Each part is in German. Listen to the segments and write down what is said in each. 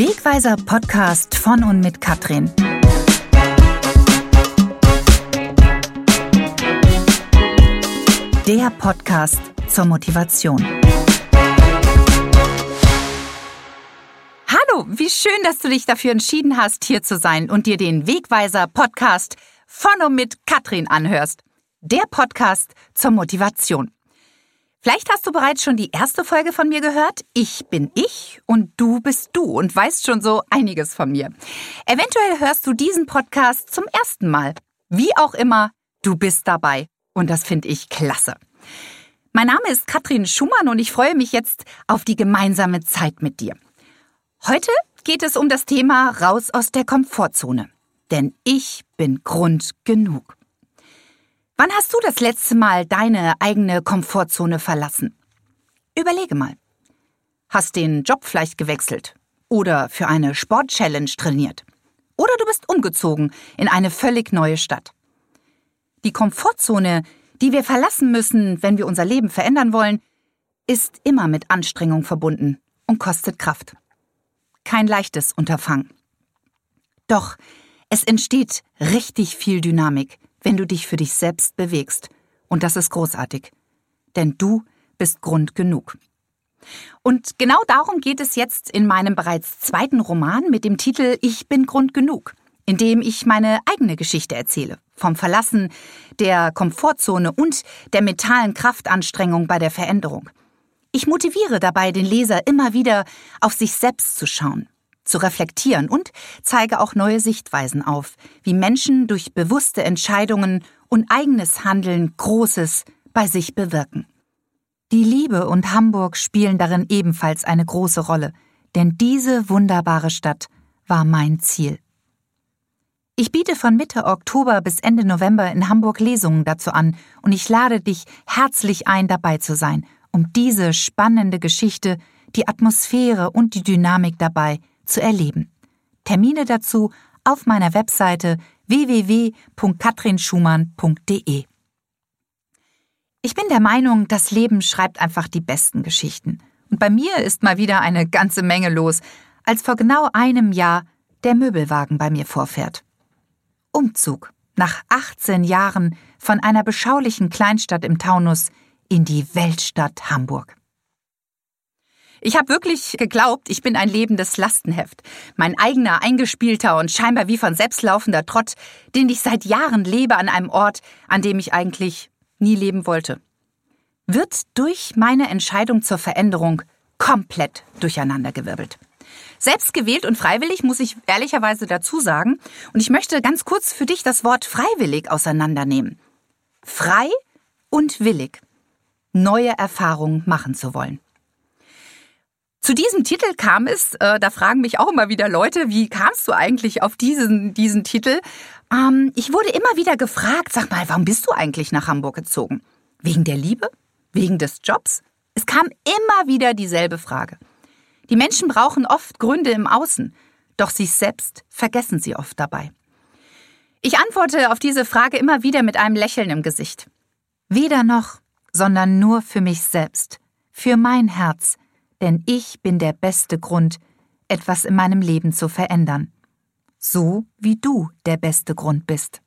Wegweiser Podcast von und mit Katrin. Der Podcast zur Motivation. Hallo, wie schön, dass du dich dafür entschieden hast, hier zu sein und dir den Wegweiser Podcast von und mit Katrin anhörst. Der Podcast zur Motivation. Vielleicht hast du bereits schon die erste Folge von mir gehört. Ich bin ich und du bist du und weißt schon so einiges von mir. Eventuell hörst du diesen Podcast zum ersten Mal. Wie auch immer, du bist dabei. Und das finde ich klasse. Mein Name ist Katrin Schumann und ich freue mich jetzt auf die gemeinsame Zeit mit dir. Heute geht es um das Thema raus aus der Komfortzone. Denn ich bin Grund genug. Wann hast du das letzte Mal deine eigene Komfortzone verlassen? Überlege mal. Hast den Job vielleicht gewechselt oder für eine Sportchallenge trainiert oder du bist umgezogen in eine völlig neue Stadt. Die Komfortzone, die wir verlassen müssen, wenn wir unser Leben verändern wollen, ist immer mit Anstrengung verbunden und kostet Kraft. Kein leichtes Unterfangen. Doch es entsteht richtig viel Dynamik, wenn du dich für dich selbst bewegst. Und das ist großartig. Denn du bist Grund genug. Und genau darum geht es jetzt in meinem bereits zweiten Roman mit dem Titel Ich bin Grund genug, in dem ich meine eigene Geschichte erzähle. Vom Verlassen der Komfortzone und der mentalen Kraftanstrengung bei der Veränderung. Ich motiviere dabei den Leser immer wieder auf sich selbst zu schauen, zu reflektieren und zeige auch neue Sichtweisen auf, wie Menschen durch bewusste Entscheidungen und eigenes Handeln Großes bei sich bewirken. Die Liebe und Hamburg spielen darin ebenfalls eine große Rolle, denn diese wunderbare Stadt war mein Ziel. Ich biete von Mitte Oktober bis Ende November in Hamburg Lesungen dazu an und ich lade dich herzlich ein, dabei zu sein, um diese spannende Geschichte, die Atmosphäre und die Dynamik dabei zu erleben. Termine dazu auf meiner Webseite www.katrinschumann.de. Ich bin der Meinung, das Leben schreibt einfach die besten Geschichten. Und bei mir ist mal wieder eine ganze Menge los, als vor genau einem Jahr der Möbelwagen bei mir vorfährt. Umzug nach 18 Jahren von einer beschaulichen Kleinstadt im Taunus in die Weltstadt Hamburg. Ich habe wirklich geglaubt, ich bin ein lebendes Lastenheft. Mein eigener, eingespielter und scheinbar wie von selbst laufender Trott, den ich seit Jahren lebe an einem Ort, an dem ich eigentlich nie leben wollte. Wird durch meine Entscheidung zur Veränderung komplett durcheinandergewirbelt. Selbst gewählt und freiwillig muss ich ehrlicherweise dazu sagen, und ich möchte ganz kurz für dich das Wort freiwillig auseinandernehmen. Frei und willig. Neue Erfahrungen machen zu wollen. Zu diesem Titel kam es, äh, da fragen mich auch immer wieder Leute, wie kamst du eigentlich auf diesen, diesen Titel? Ähm, ich wurde immer wieder gefragt, sag mal, warum bist du eigentlich nach Hamburg gezogen? Wegen der Liebe? Wegen des Jobs? Es kam immer wieder dieselbe Frage. Die Menschen brauchen oft Gründe im Außen, doch sich selbst vergessen sie oft dabei. Ich antworte auf diese Frage immer wieder mit einem Lächeln im Gesicht. Weder noch, sondern nur für mich selbst, für mein Herz, denn ich bin der beste Grund, etwas in meinem Leben zu verändern. So wie du der beste Grund bist.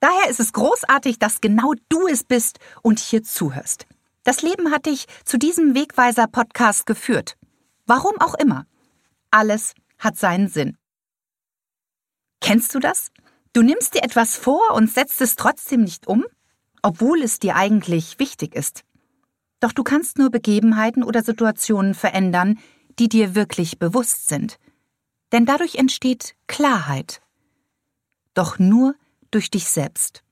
Daher ist es großartig, dass genau du es bist und hier zuhörst. Das Leben hat dich zu diesem Wegweiser-Podcast geführt. Warum auch immer. Alles hat seinen Sinn. Kennst du das? Du nimmst dir etwas vor und setzt es trotzdem nicht um, obwohl es dir eigentlich wichtig ist. Doch du kannst nur Begebenheiten oder Situationen verändern, die dir wirklich bewusst sind. Denn dadurch entsteht Klarheit. Doch nur durch dich selbst.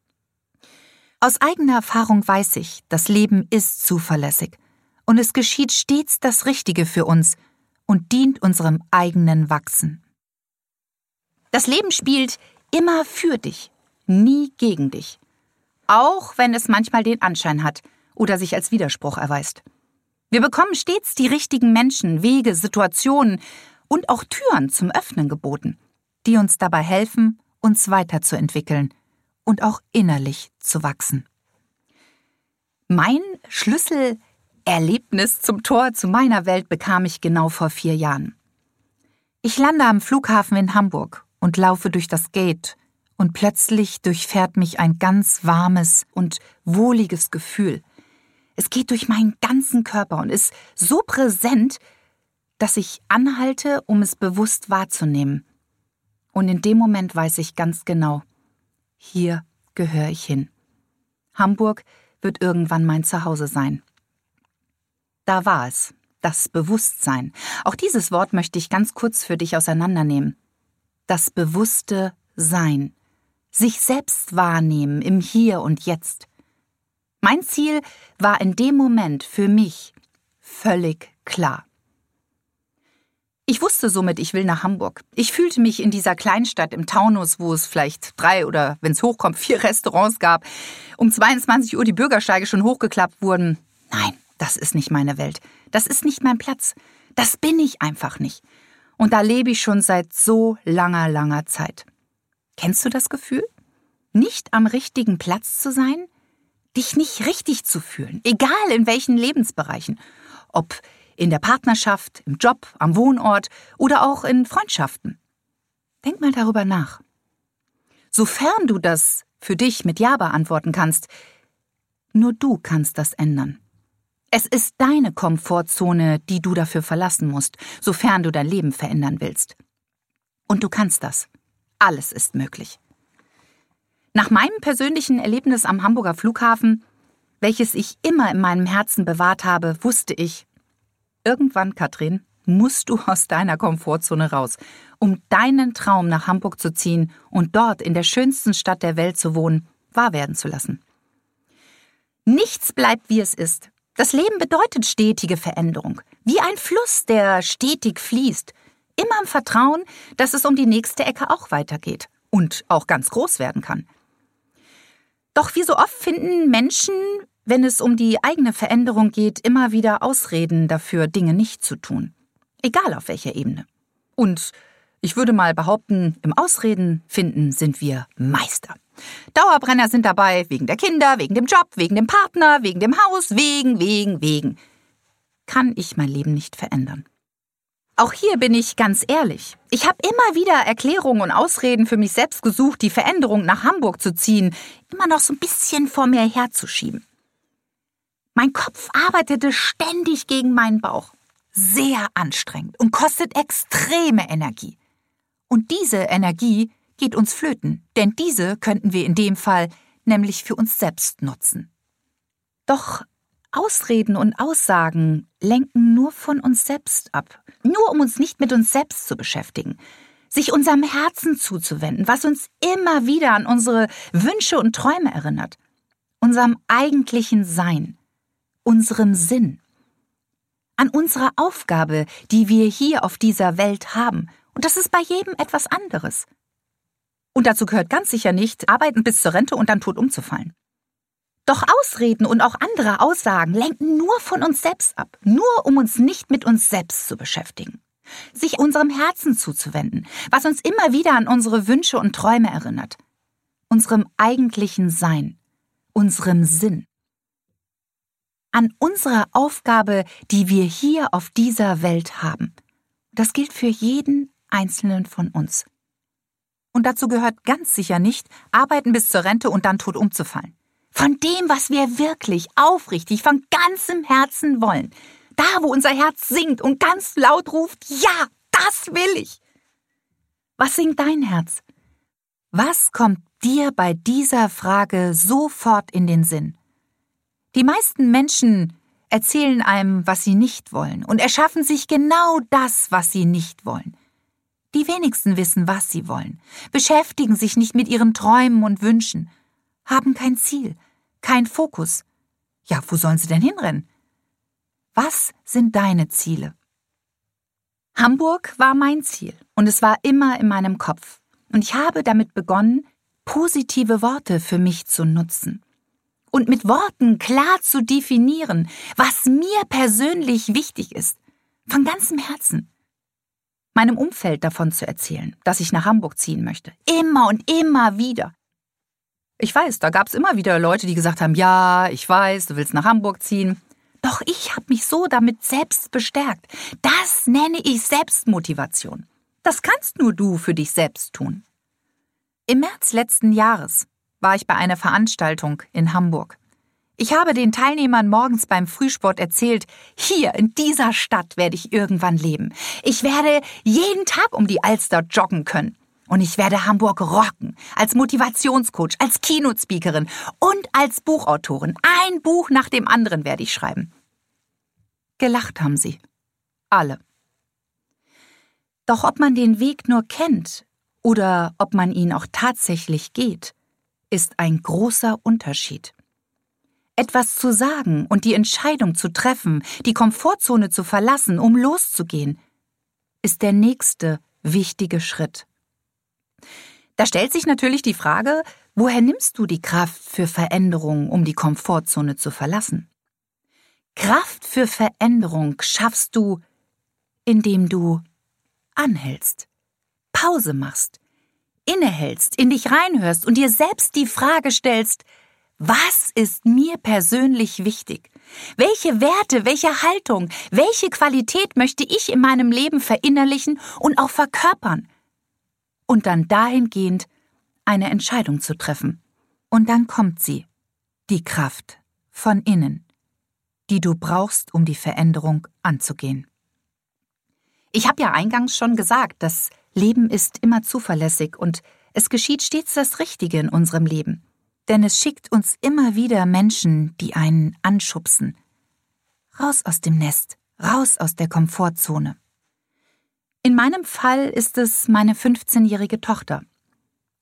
Aus eigener Erfahrung weiß ich, das Leben ist zuverlässig und es geschieht stets das Richtige für uns und dient unserem eigenen Wachsen. Das Leben spielt immer für dich, nie gegen dich, auch wenn es manchmal den Anschein hat, oder sich als Widerspruch erweist. Wir bekommen stets die richtigen Menschen, Wege, Situationen und auch Türen zum Öffnen geboten, die uns dabei helfen, uns weiterzuentwickeln und auch innerlich zu wachsen. Mein Schlüsselerlebnis zum Tor zu meiner Welt bekam ich genau vor vier Jahren. Ich lande am Flughafen in Hamburg und laufe durch das Gate, und plötzlich durchfährt mich ein ganz warmes und wohliges Gefühl. Es geht durch meinen ganzen Körper und ist so präsent, dass ich anhalte, um es bewusst wahrzunehmen. Und in dem Moment weiß ich ganz genau, hier gehöre ich hin. Hamburg wird irgendwann mein Zuhause sein. Da war es, das Bewusstsein. Auch dieses Wort möchte ich ganz kurz für dich auseinandernehmen. Das bewusste Sein. Sich selbst wahrnehmen im Hier und Jetzt. Mein Ziel war in dem Moment für mich völlig klar. Ich wusste somit, ich will nach Hamburg. Ich fühlte mich in dieser Kleinstadt im Taunus, wo es vielleicht drei oder, wenn es hochkommt, vier Restaurants gab, um 22 Uhr die Bürgersteige schon hochgeklappt wurden. Nein, das ist nicht meine Welt. Das ist nicht mein Platz. Das bin ich einfach nicht. Und da lebe ich schon seit so langer, langer Zeit. Kennst du das Gefühl? Nicht am richtigen Platz zu sein? Dich nicht richtig zu fühlen, egal in welchen Lebensbereichen. Ob in der Partnerschaft, im Job, am Wohnort oder auch in Freundschaften. Denk mal darüber nach. Sofern du das für dich mit Ja beantworten kannst, nur du kannst das ändern. Es ist deine Komfortzone, die du dafür verlassen musst, sofern du dein Leben verändern willst. Und du kannst das. Alles ist möglich. Nach meinem persönlichen Erlebnis am Hamburger Flughafen, welches ich immer in meinem Herzen bewahrt habe, wusste ich, irgendwann, Katrin, musst du aus deiner Komfortzone raus, um deinen Traum nach Hamburg zu ziehen und dort in der schönsten Stadt der Welt zu wohnen, wahr werden zu lassen. Nichts bleibt, wie es ist. Das Leben bedeutet stetige Veränderung, wie ein Fluss, der stetig fließt, immer im Vertrauen, dass es um die nächste Ecke auch weitergeht und auch ganz groß werden kann. Doch wie so oft finden Menschen, wenn es um die eigene Veränderung geht, immer wieder Ausreden dafür, Dinge nicht zu tun. Egal auf welcher Ebene. Und ich würde mal behaupten, im Ausreden finden sind wir Meister. Dauerbrenner sind dabei wegen der Kinder, wegen dem Job, wegen dem Partner, wegen dem Haus, wegen, wegen, wegen. Kann ich mein Leben nicht verändern. Auch hier bin ich ganz ehrlich. Ich habe immer wieder Erklärungen und Ausreden für mich selbst gesucht, die Veränderung nach Hamburg zu ziehen, immer noch so ein bisschen vor mir herzuschieben. Mein Kopf arbeitete ständig gegen meinen Bauch. Sehr anstrengend und kostet extreme Energie. Und diese Energie geht uns flöten, denn diese könnten wir in dem Fall nämlich für uns selbst nutzen. Doch Ausreden und Aussagen lenken nur von uns selbst ab, nur um uns nicht mit uns selbst zu beschäftigen, sich unserem Herzen zuzuwenden, was uns immer wieder an unsere Wünsche und Träume erinnert, unserem eigentlichen Sein, unserem Sinn, an unsere Aufgabe, die wir hier auf dieser Welt haben, und das ist bei jedem etwas anderes. Und dazu gehört ganz sicher nicht, arbeiten bis zur Rente und dann tot umzufallen. Doch Ausreden und auch andere Aussagen lenken nur von uns selbst ab, nur um uns nicht mit uns selbst zu beschäftigen. Sich unserem Herzen zuzuwenden, was uns immer wieder an unsere Wünsche und Träume erinnert. Unserem eigentlichen Sein, unserem Sinn. An unserer Aufgabe, die wir hier auf dieser Welt haben. Das gilt für jeden einzelnen von uns. Und dazu gehört ganz sicher nicht, arbeiten bis zur Rente und dann tot umzufallen von dem, was wir wirklich aufrichtig von ganzem Herzen wollen. Da, wo unser Herz singt und ganz laut ruft, ja, das will ich. Was singt dein Herz? Was kommt dir bei dieser Frage sofort in den Sinn? Die meisten Menschen erzählen einem, was sie nicht wollen und erschaffen sich genau das, was sie nicht wollen. Die wenigsten wissen, was sie wollen, beschäftigen sich nicht mit ihren Träumen und Wünschen, haben kein Ziel, kein Fokus. Ja, wo sollen sie denn hinrennen? Was sind deine Ziele? Hamburg war mein Ziel und es war immer in meinem Kopf. Und ich habe damit begonnen, positive Worte für mich zu nutzen. Und mit Worten klar zu definieren, was mir persönlich wichtig ist. Von ganzem Herzen. Meinem Umfeld davon zu erzählen, dass ich nach Hamburg ziehen möchte. Immer und immer wieder. Ich weiß, da gab es immer wieder Leute, die gesagt haben, ja, ich weiß, du willst nach Hamburg ziehen. Doch ich habe mich so damit selbst bestärkt. Das nenne ich Selbstmotivation. Das kannst nur du für dich selbst tun. Im März letzten Jahres war ich bei einer Veranstaltung in Hamburg. Ich habe den Teilnehmern morgens beim Frühsport erzählt, hier in dieser Stadt werde ich irgendwann leben. Ich werde jeden Tag um die Alster joggen können. Und ich werde Hamburg rocken. Als Motivationscoach, als Keynote-Speakerin und als Buchautorin. Ein Buch nach dem anderen werde ich schreiben. Gelacht haben sie. Alle. Doch ob man den Weg nur kennt oder ob man ihn auch tatsächlich geht, ist ein großer Unterschied. Etwas zu sagen und die Entscheidung zu treffen, die Komfortzone zu verlassen, um loszugehen, ist der nächste wichtige Schritt. Da stellt sich natürlich die Frage, woher nimmst du die Kraft für Veränderung, um die Komfortzone zu verlassen? Kraft für Veränderung schaffst du, indem du anhältst, Pause machst, innehältst, in dich reinhörst und dir selbst die Frage stellst, was ist mir persönlich wichtig? Welche Werte, welche Haltung, welche Qualität möchte ich in meinem Leben verinnerlichen und auch verkörpern? Und dann dahingehend eine Entscheidung zu treffen. Und dann kommt sie, die Kraft von innen, die du brauchst, um die Veränderung anzugehen. Ich habe ja eingangs schon gesagt, das Leben ist immer zuverlässig und es geschieht stets das Richtige in unserem Leben denn es schickt uns immer wieder Menschen, die einen anschubsen. Raus aus dem Nest, raus aus der Komfortzone. In meinem Fall ist es meine 15-jährige Tochter.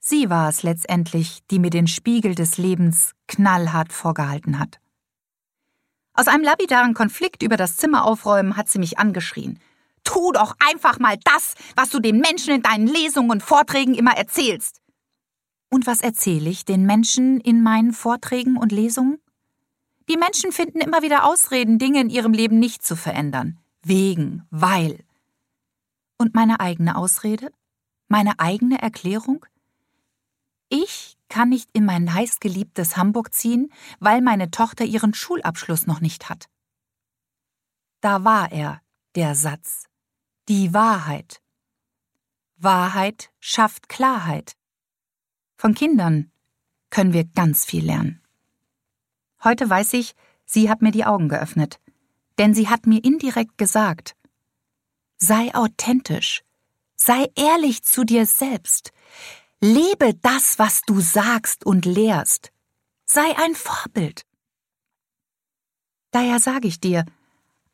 Sie war es letztendlich, die mir den Spiegel des Lebens knallhart vorgehalten hat. Aus einem lapidaren Konflikt über das Zimmer aufräumen hat sie mich angeschrien. Tu doch einfach mal das, was du den Menschen in deinen Lesungen und Vorträgen immer erzählst. Und was erzähle ich den Menschen in meinen Vorträgen und Lesungen? Die Menschen finden immer wieder Ausreden, Dinge in ihrem Leben nicht zu verändern. Wegen, weil. Und meine eigene Ausrede? Meine eigene Erklärung? Ich kann nicht in mein heißgeliebtes Hamburg ziehen, weil meine Tochter ihren Schulabschluss noch nicht hat. Da war er, der Satz. Die Wahrheit. Wahrheit schafft Klarheit. Von Kindern können wir ganz viel lernen. Heute weiß ich, sie hat mir die Augen geöffnet, denn sie hat mir indirekt gesagt, sei authentisch, sei ehrlich zu dir selbst, lebe das, was du sagst und lehrst, sei ein Vorbild. Daher sage ich dir,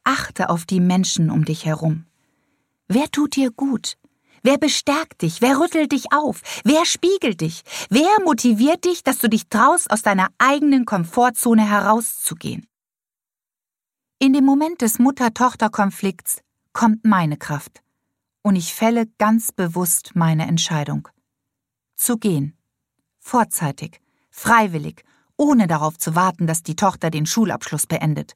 achte auf die Menschen um dich herum. Wer tut dir gut? Wer bestärkt dich? Wer rüttelt dich auf? Wer spiegelt dich? Wer motiviert dich, dass du dich traust, aus deiner eigenen Komfortzone herauszugehen? In dem Moment des Mutter-Tochter-Konflikts kommt meine Kraft und ich fälle ganz bewusst meine Entscheidung. Zu gehen. Vorzeitig, freiwillig, ohne darauf zu warten, dass die Tochter den Schulabschluss beendet.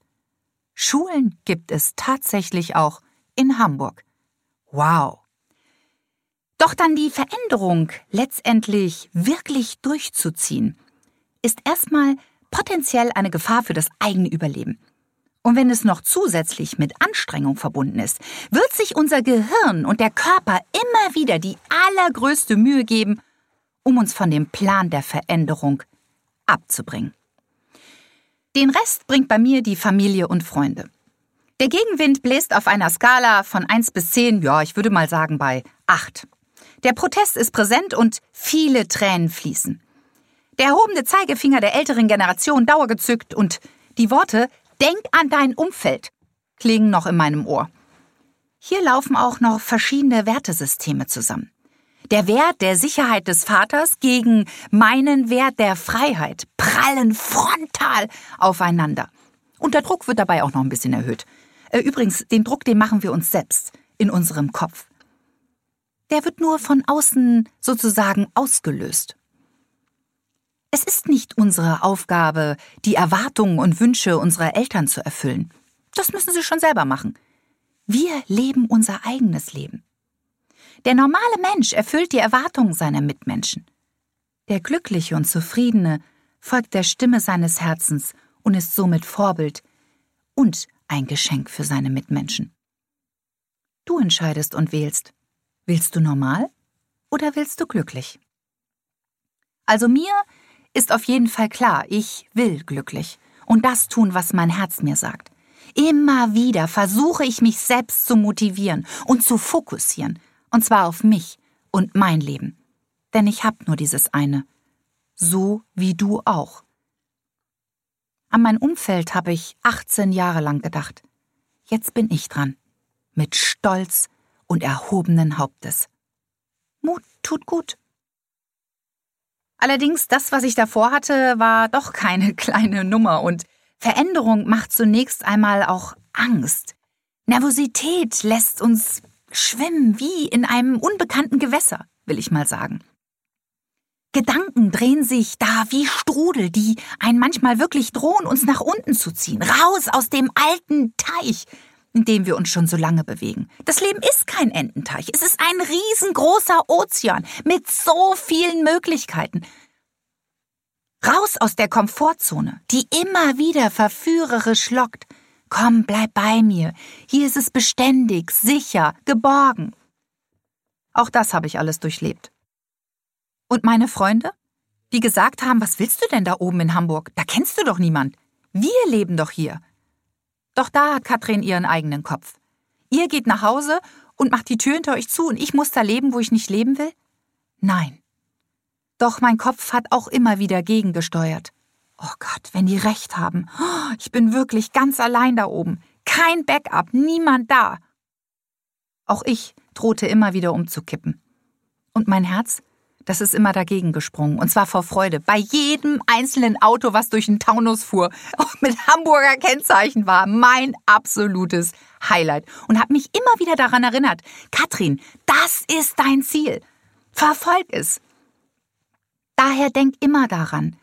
Schulen gibt es tatsächlich auch in Hamburg. Wow! Doch dann die Veränderung letztendlich wirklich durchzuziehen, ist erstmal potenziell eine Gefahr für das eigene Überleben. Und wenn es noch zusätzlich mit Anstrengung verbunden ist, wird sich unser Gehirn und der Körper immer wieder die allergrößte Mühe geben, um uns von dem Plan der Veränderung abzubringen. Den Rest bringt bei mir die Familie und Freunde. Der Gegenwind bläst auf einer Skala von 1 bis 10, ja, ich würde mal sagen bei 8. Der Protest ist präsent und viele Tränen fließen. Der erhobene Zeigefinger der älteren Generation dauergezückt und die Worte Denk an dein Umfeld klingen noch in meinem Ohr. Hier laufen auch noch verschiedene Wertesysteme zusammen. Der Wert der Sicherheit des Vaters gegen meinen Wert der Freiheit prallen frontal aufeinander. Und der Druck wird dabei auch noch ein bisschen erhöht. Äh, übrigens, den Druck, den machen wir uns selbst in unserem Kopf der wird nur von außen sozusagen ausgelöst. Es ist nicht unsere Aufgabe, die Erwartungen und Wünsche unserer Eltern zu erfüllen. Das müssen sie schon selber machen. Wir leben unser eigenes Leben. Der normale Mensch erfüllt die Erwartungen seiner Mitmenschen. Der Glückliche und Zufriedene folgt der Stimme seines Herzens und ist somit Vorbild und ein Geschenk für seine Mitmenschen. Du entscheidest und wählst, Willst du normal oder willst du glücklich? Also mir ist auf jeden Fall klar, ich will glücklich und das tun, was mein Herz mir sagt. Immer wieder versuche ich mich selbst zu motivieren und zu fokussieren, und zwar auf mich und mein Leben. Denn ich hab nur dieses eine. So wie du auch. An mein Umfeld habe ich 18 Jahre lang gedacht. Jetzt bin ich dran. Mit Stolz und erhobenen Hauptes. Mut tut gut. Allerdings, das, was ich davor hatte, war doch keine kleine Nummer und Veränderung macht zunächst einmal auch Angst. Nervosität lässt uns schwimmen wie in einem unbekannten Gewässer, will ich mal sagen. Gedanken drehen sich da wie Strudel, die einen manchmal wirklich drohen, uns nach unten zu ziehen, raus aus dem alten Teich, in dem wir uns schon so lange bewegen. Das Leben ist kein Ententeich, es ist ein riesengroßer Ozean mit so vielen Möglichkeiten. Raus aus der Komfortzone, die immer wieder verführerisch lockt. Komm, bleib bei mir. Hier ist es beständig, sicher, geborgen. Auch das habe ich alles durchlebt. Und meine Freunde? Die gesagt haben, was willst du denn da oben in Hamburg? Da kennst du doch niemand. Wir leben doch hier. Doch da hat Katrin ihren eigenen Kopf. Ihr geht nach Hause und macht die Tür hinter euch zu und ich muss da leben, wo ich nicht leben will? Nein. Doch mein Kopf hat auch immer wieder gegengesteuert. Oh Gott, wenn die recht haben. Ich bin wirklich ganz allein da oben. Kein Backup, niemand da. Auch ich drohte immer wieder umzukippen. Und mein Herz? Das ist immer dagegen gesprungen. Und zwar vor Freude. Bei jedem einzelnen Auto, was durch den Taunus fuhr, mit Hamburger Kennzeichen war, mein absolutes Highlight. Und hat mich immer wieder daran erinnert. Katrin, das ist dein Ziel. Verfolg es. Daher denk immer daran.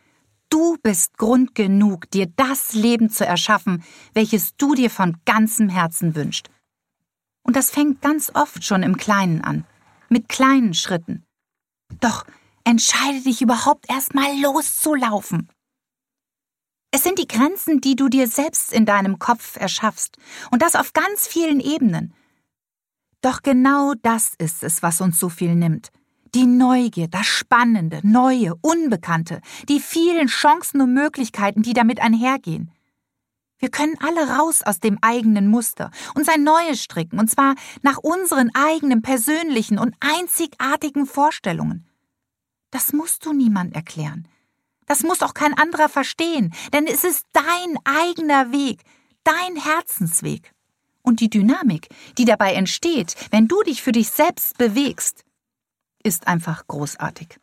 Du bist Grund genug, dir das Leben zu erschaffen, welches du dir von ganzem Herzen wünschst. Und das fängt ganz oft schon im Kleinen an. Mit kleinen Schritten. Doch entscheide dich überhaupt erst mal loszulaufen. Es sind die Grenzen, die du dir selbst in deinem Kopf erschaffst, und das auf ganz vielen Ebenen. Doch genau das ist es, was uns so viel nimmt. Die Neugier, das Spannende, Neue, Unbekannte, die vielen Chancen und Möglichkeiten, die damit einhergehen. Wir können alle raus aus dem eigenen Muster und sein neues stricken, und zwar nach unseren eigenen persönlichen und einzigartigen Vorstellungen. Das musst du niemand erklären. Das muss auch kein anderer verstehen, denn es ist dein eigener Weg, dein Herzensweg. Und die Dynamik, die dabei entsteht, wenn du dich für dich selbst bewegst, ist einfach großartig.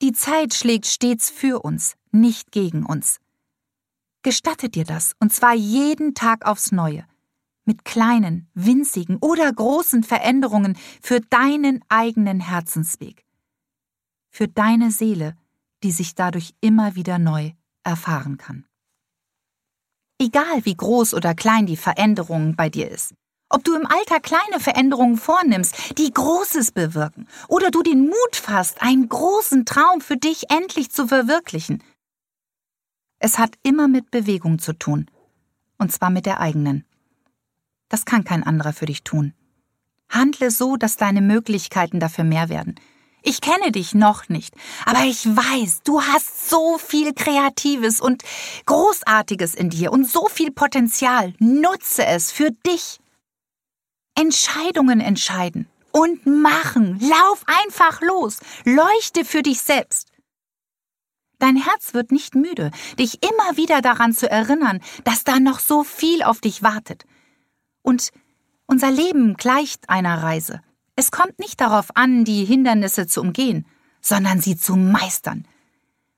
Die Zeit schlägt stets für uns, nicht gegen uns. Gestatte dir das, und zwar jeden Tag aufs Neue, mit kleinen, winzigen oder großen Veränderungen für deinen eigenen Herzensweg, für deine Seele, die sich dadurch immer wieder neu erfahren kann. Egal wie groß oder klein die Veränderung bei dir ist, ob du im Alter kleine Veränderungen vornimmst, die Großes bewirken, oder du den Mut fasst, einen großen Traum für dich endlich zu verwirklichen, es hat immer mit Bewegung zu tun. Und zwar mit der eigenen. Das kann kein anderer für dich tun. Handle so, dass deine Möglichkeiten dafür mehr werden. Ich kenne dich noch nicht, aber ich weiß, du hast so viel Kreatives und Großartiges in dir und so viel Potenzial. Nutze es für dich. Entscheidungen entscheiden und machen. Lauf einfach los. Leuchte für dich selbst. Dein Herz wird nicht müde, dich immer wieder daran zu erinnern, dass da noch so viel auf dich wartet. Und unser Leben gleicht einer Reise. Es kommt nicht darauf an, die Hindernisse zu umgehen, sondern sie zu meistern.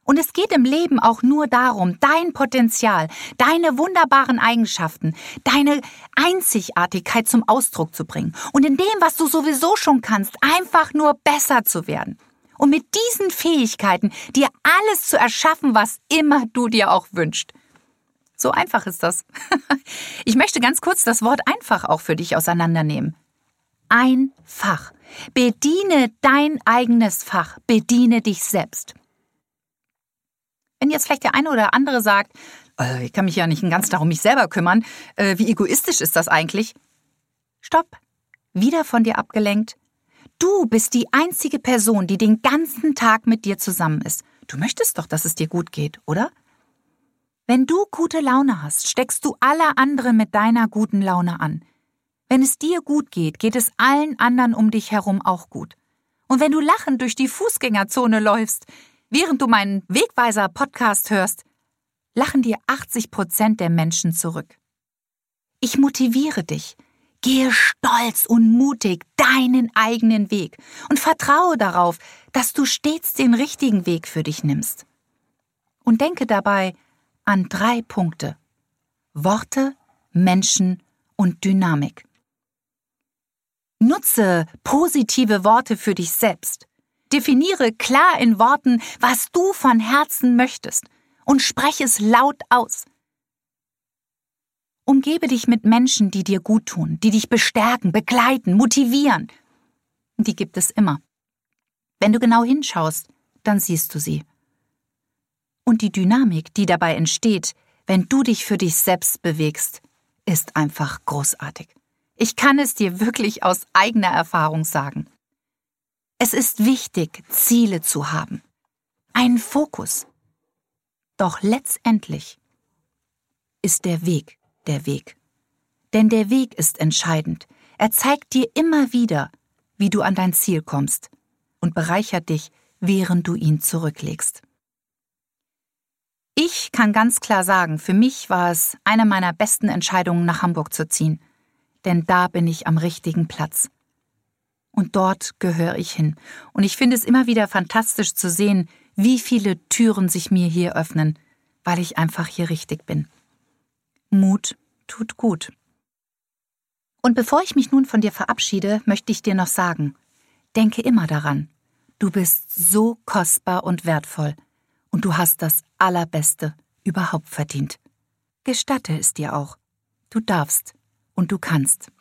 Und es geht im Leben auch nur darum, dein Potenzial, deine wunderbaren Eigenschaften, deine Einzigartigkeit zum Ausdruck zu bringen und in dem, was du sowieso schon kannst, einfach nur besser zu werden und mit diesen Fähigkeiten dir alles zu erschaffen, was immer du dir auch wünschst. So einfach ist das. Ich möchte ganz kurz das Wort einfach auch für dich auseinandernehmen. Ein Fach. Bediene dein eigenes Fach. Bediene dich selbst. Wenn jetzt vielleicht der eine oder andere sagt, äh, ich kann mich ja nicht ganz darum mich selber kümmern, äh, wie egoistisch ist das eigentlich? Stopp. Wieder von dir abgelenkt? Du bist die einzige Person, die den ganzen Tag mit dir zusammen ist. Du möchtest doch, dass es dir gut geht, oder? Wenn du gute Laune hast, steckst du alle anderen mit deiner guten Laune an. Wenn es dir gut geht, geht es allen anderen um dich herum auch gut. Und wenn du lachend durch die Fußgängerzone läufst, während du meinen Wegweiser-Podcast hörst, lachen dir 80 Prozent der Menschen zurück. Ich motiviere dich. Gehe stolz und mutig deinen eigenen Weg und vertraue darauf, dass du stets den richtigen Weg für dich nimmst. Und denke dabei an drei Punkte. Worte, Menschen und Dynamik. Nutze positive Worte für dich selbst. Definiere klar in Worten, was du von Herzen möchtest und spreche es laut aus. Umgebe dich mit Menschen, die dir gut tun, die dich bestärken, begleiten, motivieren. Die gibt es immer. Wenn du genau hinschaust, dann siehst du sie. Und die Dynamik, die dabei entsteht, wenn du dich für dich selbst bewegst, ist einfach großartig. Ich kann es dir wirklich aus eigener Erfahrung sagen. Es ist wichtig, Ziele zu haben, einen Fokus. Doch letztendlich ist der Weg der Weg. Denn der Weg ist entscheidend. Er zeigt dir immer wieder, wie du an dein Ziel kommst und bereichert dich, während du ihn zurücklegst. Ich kann ganz klar sagen, für mich war es eine meiner besten Entscheidungen, nach Hamburg zu ziehen denn da bin ich am richtigen Platz. Und dort gehöre ich hin. Und ich finde es immer wieder fantastisch zu sehen, wie viele Türen sich mir hier öffnen, weil ich einfach hier richtig bin. Mut tut gut. Und bevor ich mich nun von dir verabschiede, möchte ich dir noch sagen, denke immer daran, du bist so kostbar und wertvoll, und du hast das Allerbeste überhaupt verdient. Gestatte es dir auch. Du darfst und du kannst.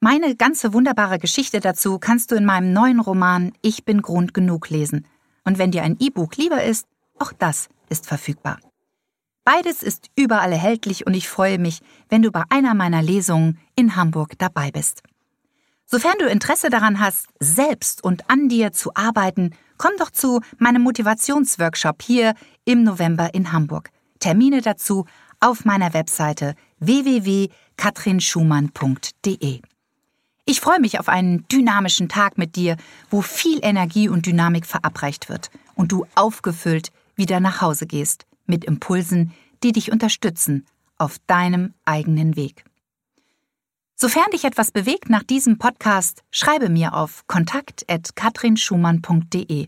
Meine ganze wunderbare Geschichte dazu kannst du in meinem neuen Roman Ich bin Grund genug lesen. Und wenn dir ein E-Book lieber ist, auch das ist verfügbar. Beides ist überall erhältlich und ich freue mich, wenn du bei einer meiner Lesungen in Hamburg dabei bist. Sofern du Interesse daran hast, selbst und an dir zu arbeiten, komm doch zu meinem Motivationsworkshop hier im November in Hamburg. Termine dazu auf meiner Webseite www.katrinschumann.de. Ich freue mich auf einen dynamischen Tag mit dir, wo viel Energie und Dynamik verabreicht wird und du aufgefüllt wieder nach Hause gehst mit Impulsen, die dich unterstützen auf deinem eigenen Weg. Sofern dich etwas bewegt nach diesem Podcast, schreibe mir auf kontakt@katrinschumann.de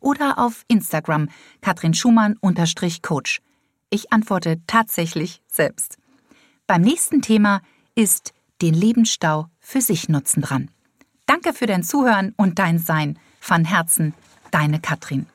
oder auf Instagram katrinschumann-coach. Ich antworte tatsächlich selbst. Beim nächsten Thema ist den Lebensstau für sich nutzen dran. Danke für dein Zuhören und dein Sein. Von Herzen, deine Katrin.